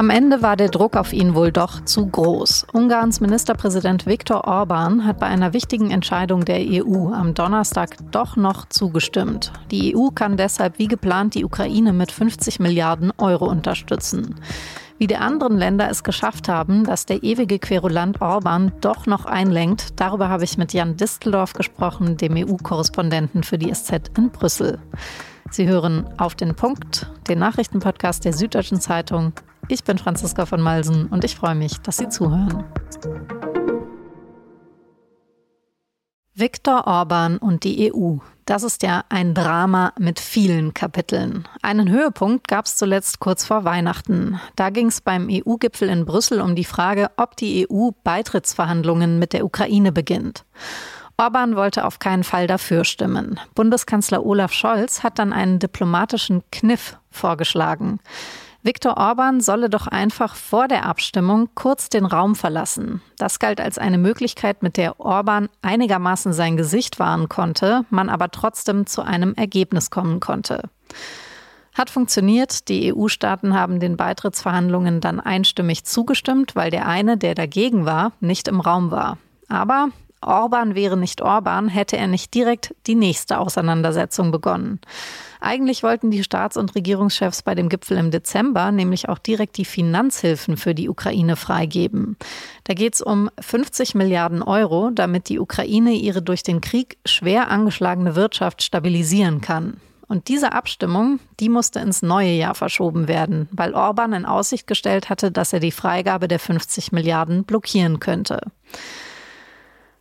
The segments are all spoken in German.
Am Ende war der Druck auf ihn wohl doch zu groß. Ungarns Ministerpräsident Viktor Orban hat bei einer wichtigen Entscheidung der EU am Donnerstag doch noch zugestimmt. Die EU kann deshalb wie geplant die Ukraine mit 50 Milliarden Euro unterstützen. Wie die anderen Länder es geschafft haben, dass der ewige Querulant Orban doch noch einlenkt, darüber habe ich mit Jan Disteldorf gesprochen, dem EU-Korrespondenten für die SZ in Brüssel. Sie hören auf den Punkt, den Nachrichtenpodcast der Süddeutschen Zeitung ich bin Franziska von Malsen und ich freue mich, dass Sie zuhören. Viktor Orban und die EU. Das ist ja ein Drama mit vielen Kapiteln. Einen Höhepunkt gab es zuletzt kurz vor Weihnachten. Da ging es beim EU-Gipfel in Brüssel um die Frage, ob die EU Beitrittsverhandlungen mit der Ukraine beginnt. Orban wollte auf keinen Fall dafür stimmen. Bundeskanzler Olaf Scholz hat dann einen diplomatischen Kniff vorgeschlagen. Viktor Orban solle doch einfach vor der Abstimmung kurz den Raum verlassen. Das galt als eine Möglichkeit, mit der Orban einigermaßen sein Gesicht wahren konnte, man aber trotzdem zu einem Ergebnis kommen konnte. Hat funktioniert. Die EU-Staaten haben den Beitrittsverhandlungen dann einstimmig zugestimmt, weil der eine, der dagegen war, nicht im Raum war. Aber Orban wäre nicht Orban, hätte er nicht direkt die nächste Auseinandersetzung begonnen. Eigentlich wollten die Staats- und Regierungschefs bei dem Gipfel im Dezember nämlich auch direkt die Finanzhilfen für die Ukraine freigeben. Da geht es um 50 Milliarden Euro, damit die Ukraine ihre durch den Krieg schwer angeschlagene Wirtschaft stabilisieren kann. Und diese Abstimmung, die musste ins neue Jahr verschoben werden, weil Orban in Aussicht gestellt hatte, dass er die Freigabe der 50 Milliarden blockieren könnte.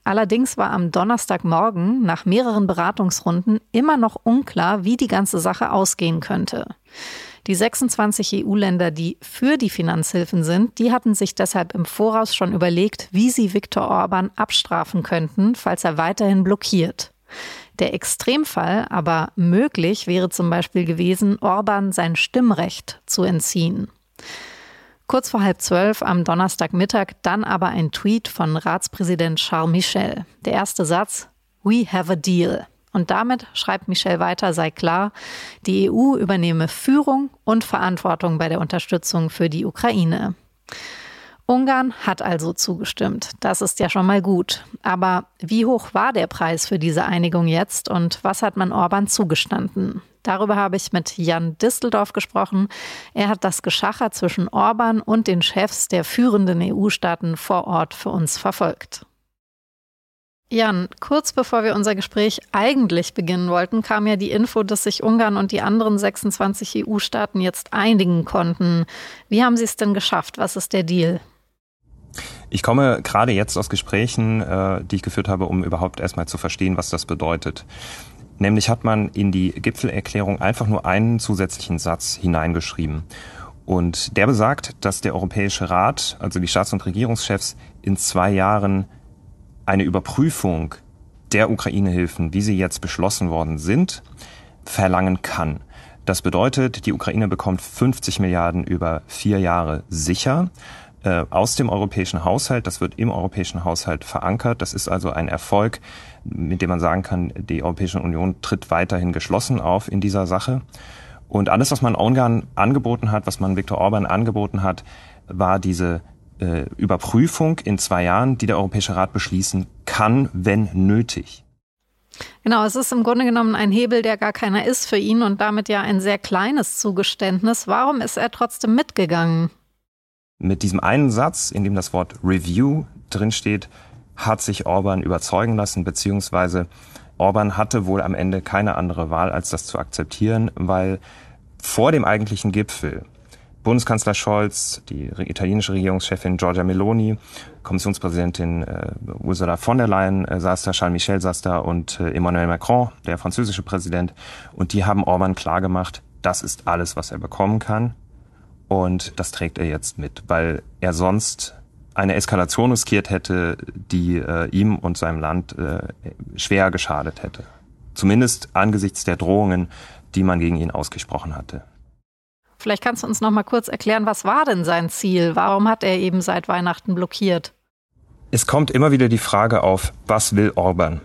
Allerdings war am Donnerstagmorgen nach mehreren Beratungsrunden immer noch unklar, wie die ganze Sache ausgehen könnte. Die 26 EU-Länder, die für die Finanzhilfen sind, die hatten sich deshalb im Voraus schon überlegt, wie sie Viktor Orban abstrafen könnten, falls er weiterhin blockiert. Der Extremfall aber möglich wäre zum Beispiel gewesen, Orban sein Stimmrecht zu entziehen. Kurz vor halb zwölf am Donnerstagmittag dann aber ein Tweet von Ratspräsident Charles Michel. Der erste Satz, We have a deal. Und damit, schreibt Michel weiter, sei klar, die EU übernehme Führung und Verantwortung bei der Unterstützung für die Ukraine. Ungarn hat also zugestimmt. Das ist ja schon mal gut. Aber wie hoch war der Preis für diese Einigung jetzt und was hat man Orban zugestanden? Darüber habe ich mit Jan Disseldorf gesprochen. Er hat das Geschacher zwischen Orban und den Chefs der führenden EU-Staaten vor Ort für uns verfolgt. Jan, kurz bevor wir unser Gespräch eigentlich beginnen wollten, kam ja die Info, dass sich Ungarn und die anderen 26 EU-Staaten jetzt einigen konnten. Wie haben Sie es denn geschafft? Was ist der Deal? Ich komme gerade jetzt aus Gesprächen, äh, die ich geführt habe, um überhaupt erstmal zu verstehen, was das bedeutet. Nämlich hat man in die Gipfelerklärung einfach nur einen zusätzlichen Satz hineingeschrieben. Und der besagt, dass der Europäische Rat, also die Staats- und Regierungschefs, in zwei Jahren eine Überprüfung der Ukraine-Hilfen, wie sie jetzt beschlossen worden sind, verlangen kann. Das bedeutet, die Ukraine bekommt 50 Milliarden über vier Jahre sicher äh, aus dem europäischen Haushalt. Das wird im europäischen Haushalt verankert. Das ist also ein Erfolg, mit dem man sagen kann, die Europäische Union tritt weiterhin geschlossen auf in dieser Sache. Und alles, was man Ungarn angeboten hat, was man Viktor Orban angeboten hat, war diese äh, Überprüfung in zwei Jahren, die der Europäische Rat beschließen kann, wenn nötig. Genau, es ist im Grunde genommen ein Hebel, der gar keiner ist für ihn und damit ja ein sehr kleines Zugeständnis. Warum ist er trotzdem mitgegangen? Mit diesem einen Satz, in dem das Wort Review drinsteht, hat sich Orban überzeugen lassen, beziehungsweise Orban hatte wohl am Ende keine andere Wahl, als das zu akzeptieren, weil vor dem eigentlichen Gipfel Bundeskanzler Scholz, die italienische Regierungschefin Giorgia Meloni, Kommissionspräsidentin äh, Ursula von der Leyen äh, saß da, Charles Michel saß da und äh, Emmanuel Macron, der französische Präsident. Und die haben Orban klargemacht, das ist alles, was er bekommen kann. Und das trägt er jetzt mit, weil er sonst eine Eskalation riskiert hätte, die äh, ihm und seinem Land äh, schwer geschadet hätte. Zumindest angesichts der Drohungen, die man gegen ihn ausgesprochen hatte. Vielleicht kannst du uns noch mal kurz erklären, was war denn sein Ziel? Warum hat er eben seit Weihnachten blockiert? Es kommt immer wieder die Frage auf, was will Orban?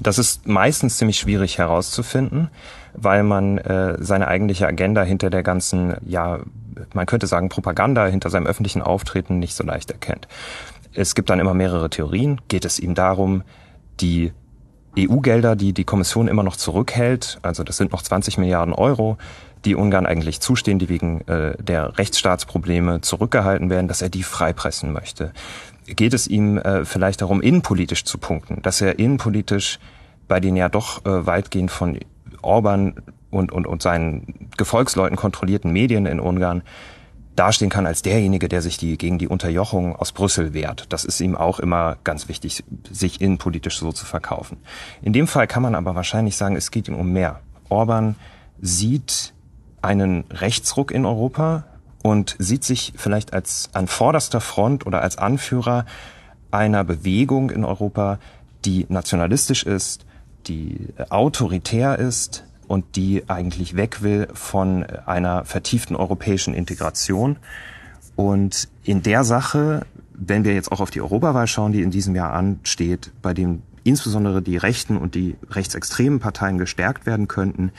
Das ist meistens ziemlich schwierig herauszufinden, weil man äh, seine eigentliche Agenda hinter der ganzen, ja, man könnte sagen Propaganda, hinter seinem öffentlichen Auftreten nicht so leicht erkennt. Es gibt dann immer mehrere Theorien. Geht es ihm darum, die EU-Gelder, die die Kommission immer noch zurückhält, also das sind noch 20 Milliarden Euro, die Ungarn eigentlich zustehen, die wegen äh, der Rechtsstaatsprobleme zurückgehalten werden, dass er die freipressen möchte. Geht es ihm äh, vielleicht darum, innenpolitisch zu punkten, dass er innenpolitisch bei den ja doch äh, weitgehend von Orban und, und, und seinen Gefolgsleuten kontrollierten Medien in Ungarn dastehen kann als derjenige, der sich die, gegen die Unterjochung aus Brüssel wehrt. Das ist ihm auch immer ganz wichtig, sich innenpolitisch so zu verkaufen. In dem Fall kann man aber wahrscheinlich sagen, es geht ihm um mehr. Orban sieht einen Rechtsruck in Europa und sieht sich vielleicht als an vorderster Front oder als Anführer einer Bewegung in Europa, die nationalistisch ist, die autoritär ist, und die eigentlich weg will von einer vertieften europäischen Integration. Und in der Sache, wenn wir jetzt auch auf die Europawahl schauen, die in diesem Jahr ansteht, bei dem insbesondere die rechten und die rechtsextremen Parteien gestärkt werden könnten,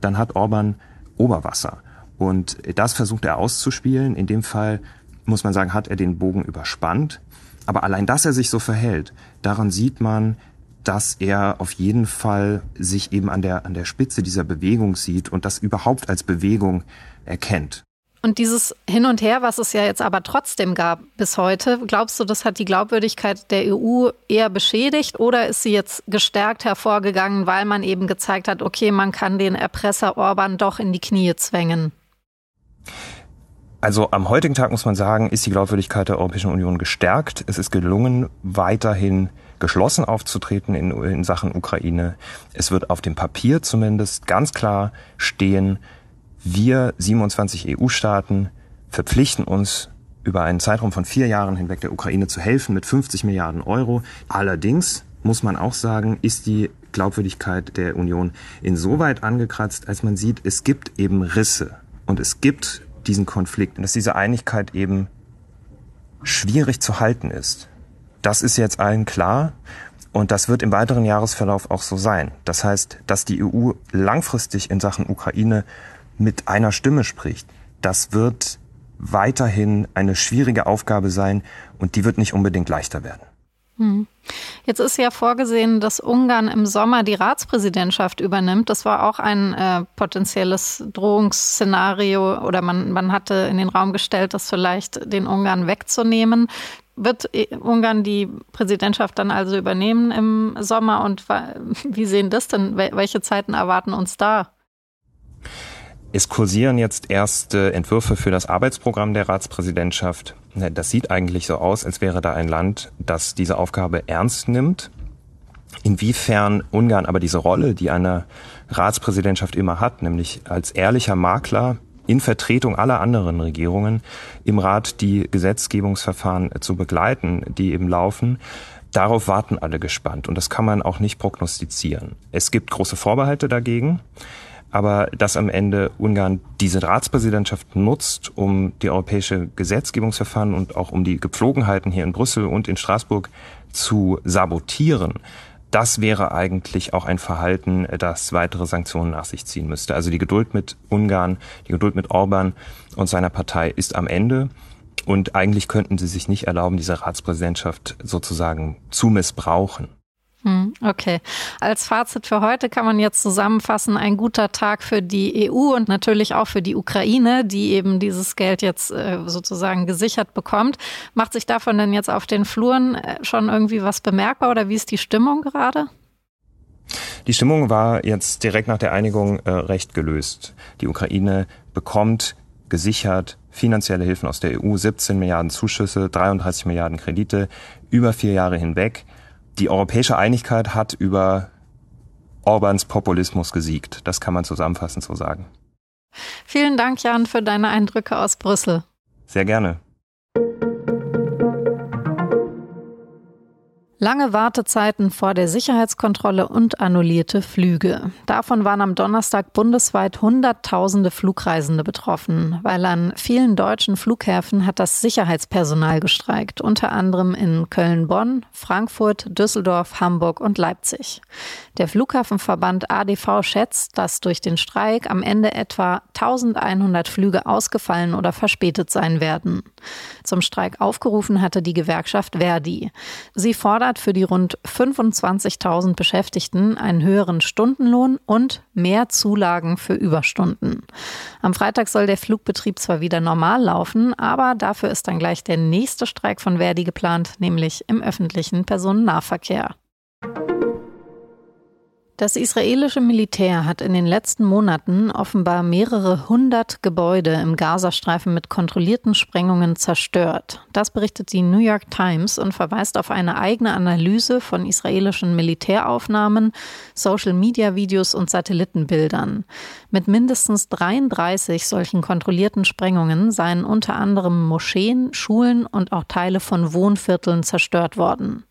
dann hat Orban Oberwasser. Und das versucht er auszuspielen. In dem Fall muss man sagen, hat er den Bogen überspannt. Aber allein, dass er sich so verhält, daran sieht man, dass er auf jeden Fall sich eben an der, an der Spitze dieser Bewegung sieht und das überhaupt als Bewegung erkennt. Und dieses Hin und Her, was es ja jetzt aber trotzdem gab bis heute, glaubst du, das hat die Glaubwürdigkeit der EU eher beschädigt oder ist sie jetzt gestärkt hervorgegangen, weil man eben gezeigt hat, okay, man kann den Erpresser Orban doch in die Knie zwängen? Also am heutigen Tag muss man sagen, ist die Glaubwürdigkeit der Europäischen Union gestärkt. Es ist gelungen, weiterhin geschlossen aufzutreten in, in Sachen Ukraine. Es wird auf dem Papier zumindest ganz klar stehen, wir 27 EU-Staaten verpflichten uns über einen Zeitraum von vier Jahren hinweg der Ukraine zu helfen mit 50 Milliarden Euro. Allerdings muss man auch sagen, ist die Glaubwürdigkeit der Union insoweit angekratzt, als man sieht, es gibt eben Risse und es gibt diesen Konflikt und dass diese Einigkeit eben schwierig zu halten ist. Das ist jetzt allen klar und das wird im weiteren Jahresverlauf auch so sein. Das heißt, dass die EU langfristig in Sachen Ukraine mit einer Stimme spricht, das wird weiterhin eine schwierige Aufgabe sein und die wird nicht unbedingt leichter werden. Hm. Jetzt ist ja vorgesehen, dass Ungarn im Sommer die Ratspräsidentschaft übernimmt. Das war auch ein äh, potenzielles Drohungsszenario oder man, man hatte in den Raum gestellt, das vielleicht den Ungarn wegzunehmen. Wird Ungarn die Präsidentschaft dann also übernehmen im Sommer und wie sehen das denn? Welche Zeiten erwarten uns da? Es kursieren jetzt erste Entwürfe für das Arbeitsprogramm der Ratspräsidentschaft. Das sieht eigentlich so aus, als wäre da ein Land, das diese Aufgabe ernst nimmt. Inwiefern Ungarn aber diese Rolle, die eine Ratspräsidentschaft immer hat, nämlich als ehrlicher Makler in Vertretung aller anderen Regierungen im Rat die Gesetzgebungsverfahren zu begleiten, die eben laufen. Darauf warten alle gespannt und das kann man auch nicht prognostizieren. Es gibt große Vorbehalte dagegen, aber dass am Ende Ungarn diese Ratspräsidentschaft nutzt, um die europäische Gesetzgebungsverfahren und auch um die Gepflogenheiten hier in Brüssel und in Straßburg zu sabotieren, das wäre eigentlich auch ein Verhalten, das weitere Sanktionen nach sich ziehen müsste. Also die Geduld mit Ungarn, die Geduld mit Orban und seiner Partei ist am Ende. Und eigentlich könnten sie sich nicht erlauben, diese Ratspräsidentschaft sozusagen zu missbrauchen. Hm, okay. Als Fazit für heute kann man jetzt zusammenfassen, ein guter Tag für die EU und natürlich auch für die Ukraine, die eben dieses Geld jetzt äh, sozusagen gesichert bekommt. Macht sich davon denn jetzt auf den Fluren äh, schon irgendwie was bemerkbar oder wie ist die Stimmung gerade? Die Stimmung war jetzt direkt nach der Einigung äh, recht gelöst. Die Ukraine bekommt gesichert finanzielle Hilfen aus der EU, 17 Milliarden Zuschüsse, 33 Milliarden Kredite über vier Jahre hinweg die europäische Einigkeit hat über Orbans Populismus gesiegt. Das kann man zusammenfassend so sagen. Vielen Dank, Jan, für deine Eindrücke aus Brüssel. Sehr gerne. Lange Wartezeiten vor der Sicherheitskontrolle und annullierte Flüge. Davon waren am Donnerstag bundesweit Hunderttausende Flugreisende betroffen, weil an vielen deutschen Flughäfen hat das Sicherheitspersonal gestreikt, unter anderem in Köln-Bonn, Frankfurt, Düsseldorf, Hamburg und Leipzig. Der Flughafenverband ADV schätzt, dass durch den Streik am Ende etwa 1100 Flüge ausgefallen oder verspätet sein werden. Zum Streik aufgerufen hatte die Gewerkschaft Verdi. Sie fordert fordert für die rund 25.000 Beschäftigten einen höheren Stundenlohn und mehr Zulagen für Überstunden. Am Freitag soll der Flugbetrieb zwar wieder normal laufen, aber dafür ist dann gleich der nächste Streik von Verdi geplant, nämlich im öffentlichen Personennahverkehr. Das israelische Militär hat in den letzten Monaten offenbar mehrere hundert Gebäude im Gazastreifen mit kontrollierten Sprengungen zerstört. Das berichtet die New York Times und verweist auf eine eigene Analyse von israelischen Militäraufnahmen, Social-Media-Videos und Satellitenbildern. Mit mindestens 33 solchen kontrollierten Sprengungen seien unter anderem Moscheen, Schulen und auch Teile von Wohnvierteln zerstört worden.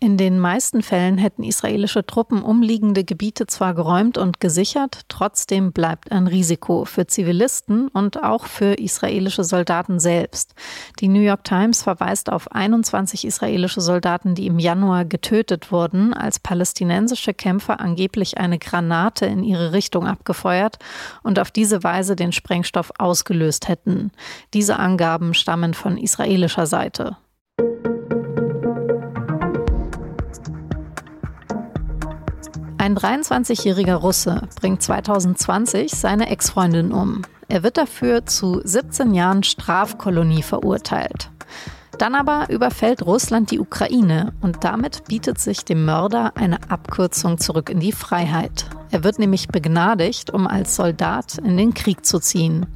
In den meisten Fällen hätten israelische Truppen umliegende Gebiete zwar geräumt und gesichert, trotzdem bleibt ein Risiko für Zivilisten und auch für israelische Soldaten selbst. Die New York Times verweist auf 21 israelische Soldaten, die im Januar getötet wurden, als palästinensische Kämpfer angeblich eine Granate in ihre Richtung abgefeuert und auf diese Weise den Sprengstoff ausgelöst hätten. Diese Angaben stammen von israelischer Seite. Ein 23-jähriger Russe bringt 2020 seine Ex-Freundin um. Er wird dafür zu 17 Jahren Strafkolonie verurteilt. Dann aber überfällt Russland die Ukraine und damit bietet sich dem Mörder eine Abkürzung zurück in die Freiheit. Er wird nämlich begnadigt, um als Soldat in den Krieg zu ziehen.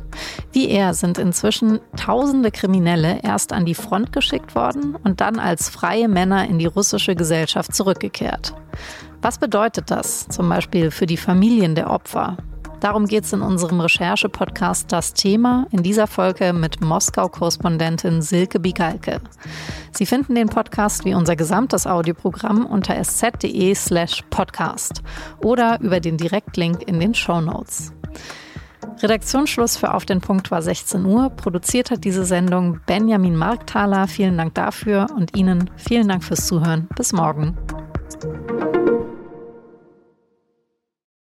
Wie er sind inzwischen tausende Kriminelle erst an die Front geschickt worden und dann als freie Männer in die russische Gesellschaft zurückgekehrt. Was bedeutet das zum Beispiel für die Familien der Opfer? Darum geht es in unserem Recherche-Podcast Das Thema, in dieser Folge mit Moskau-Korrespondentin Silke Bigalke. Sie finden den Podcast wie unser gesamtes Audioprogramm unter sz.de slash podcast oder über den Direktlink in den Show Notes. Redaktionsschluss für Auf den Punkt war 16 Uhr. Produziert hat diese Sendung Benjamin Markthaler. Vielen Dank dafür und Ihnen vielen Dank fürs Zuhören. Bis morgen.